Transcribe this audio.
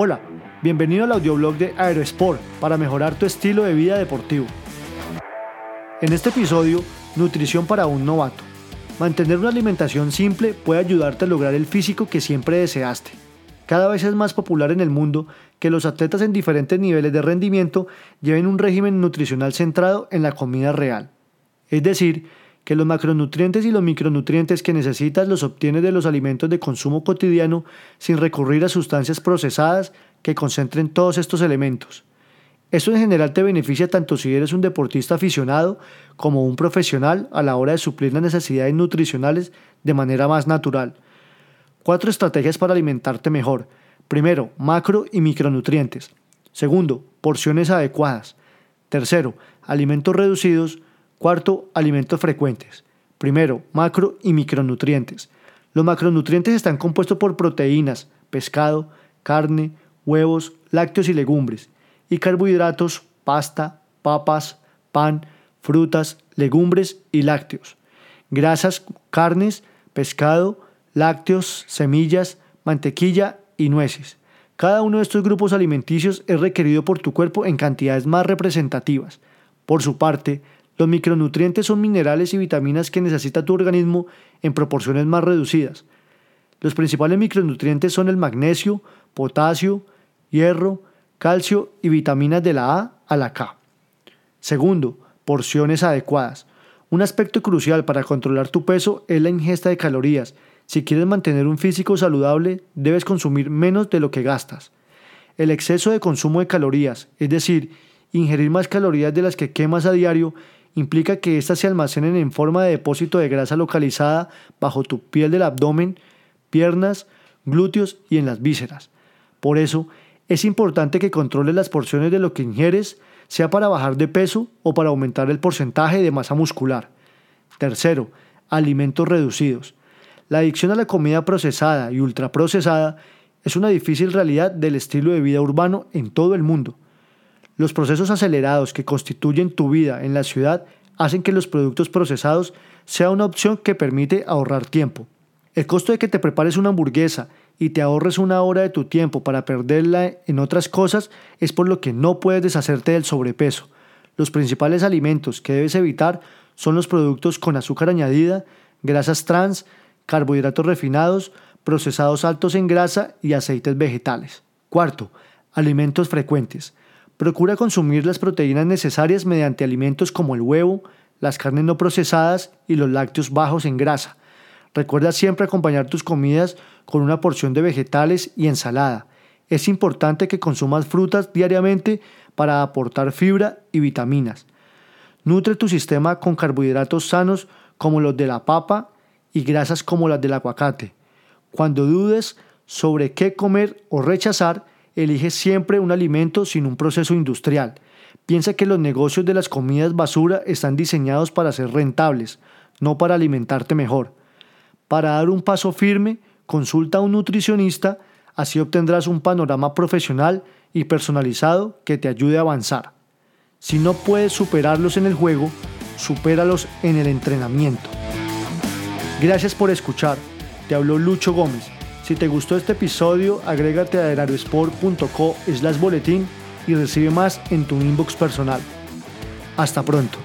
Hola, bienvenido al audioblog de Aerosport para mejorar tu estilo de vida deportivo. En este episodio, nutrición para un novato. Mantener una alimentación simple puede ayudarte a lograr el físico que siempre deseaste. Cada vez es más popular en el mundo que los atletas en diferentes niveles de rendimiento lleven un régimen nutricional centrado en la comida real. Es decir, que los macronutrientes y los micronutrientes que necesitas los obtienes de los alimentos de consumo cotidiano sin recurrir a sustancias procesadas que concentren todos estos elementos. Esto en general te beneficia tanto si eres un deportista aficionado como un profesional a la hora de suplir las necesidades nutricionales de manera más natural. Cuatro estrategias para alimentarte mejor. Primero, macro y micronutrientes. Segundo, porciones adecuadas. Tercero, alimentos reducidos. Cuarto, alimentos frecuentes. Primero, macro y micronutrientes. Los macronutrientes están compuestos por proteínas, pescado, carne, huevos, lácteos y legumbres, y carbohidratos, pasta, papas, pan, frutas, legumbres y lácteos. Grasas, carnes, pescado, lácteos, semillas, mantequilla y nueces. Cada uno de estos grupos alimenticios es requerido por tu cuerpo en cantidades más representativas. Por su parte, los micronutrientes son minerales y vitaminas que necesita tu organismo en proporciones más reducidas. Los principales micronutrientes son el magnesio, potasio, hierro, calcio y vitaminas de la A a la K. Segundo, porciones adecuadas. Un aspecto crucial para controlar tu peso es la ingesta de calorías. Si quieres mantener un físico saludable, debes consumir menos de lo que gastas. El exceso de consumo de calorías, es decir, ingerir más calorías de las que quemas a diario, implica que éstas se almacenen en forma de depósito de grasa localizada bajo tu piel del abdomen, piernas, glúteos y en las vísceras. Por eso, es importante que controles las porciones de lo que ingieres, sea para bajar de peso o para aumentar el porcentaje de masa muscular. Tercero, alimentos reducidos. La adicción a la comida procesada y ultraprocesada es una difícil realidad del estilo de vida urbano en todo el mundo. Los procesos acelerados que constituyen tu vida en la ciudad hacen que los productos procesados sea una opción que permite ahorrar tiempo. El costo de que te prepares una hamburguesa y te ahorres una hora de tu tiempo para perderla en otras cosas es por lo que no puedes deshacerte del sobrepeso. Los principales alimentos que debes evitar son los productos con azúcar añadida, grasas trans, carbohidratos refinados, procesados altos en grasa y aceites vegetales. Cuarto, alimentos frecuentes. Procura consumir las proteínas necesarias mediante alimentos como el huevo, las carnes no procesadas y los lácteos bajos en grasa. Recuerda siempre acompañar tus comidas con una porción de vegetales y ensalada. Es importante que consumas frutas diariamente para aportar fibra y vitaminas. Nutre tu sistema con carbohidratos sanos como los de la papa y grasas como las del aguacate. Cuando dudes sobre qué comer o rechazar, elige siempre un alimento sin un proceso industrial. Piensa que los negocios de las comidas basura están diseñados para ser rentables, no para alimentarte mejor. Para dar un paso firme, consulta a un nutricionista, así obtendrás un panorama profesional y personalizado que te ayude a avanzar. Si no puedes superarlos en el juego, supéralos en el entrenamiento. Gracias por escuchar. Te habló Lucho Gómez. Si te gustó este episodio, agrégate a aerosport.co slash boletín y recibe más en tu inbox personal. Hasta pronto.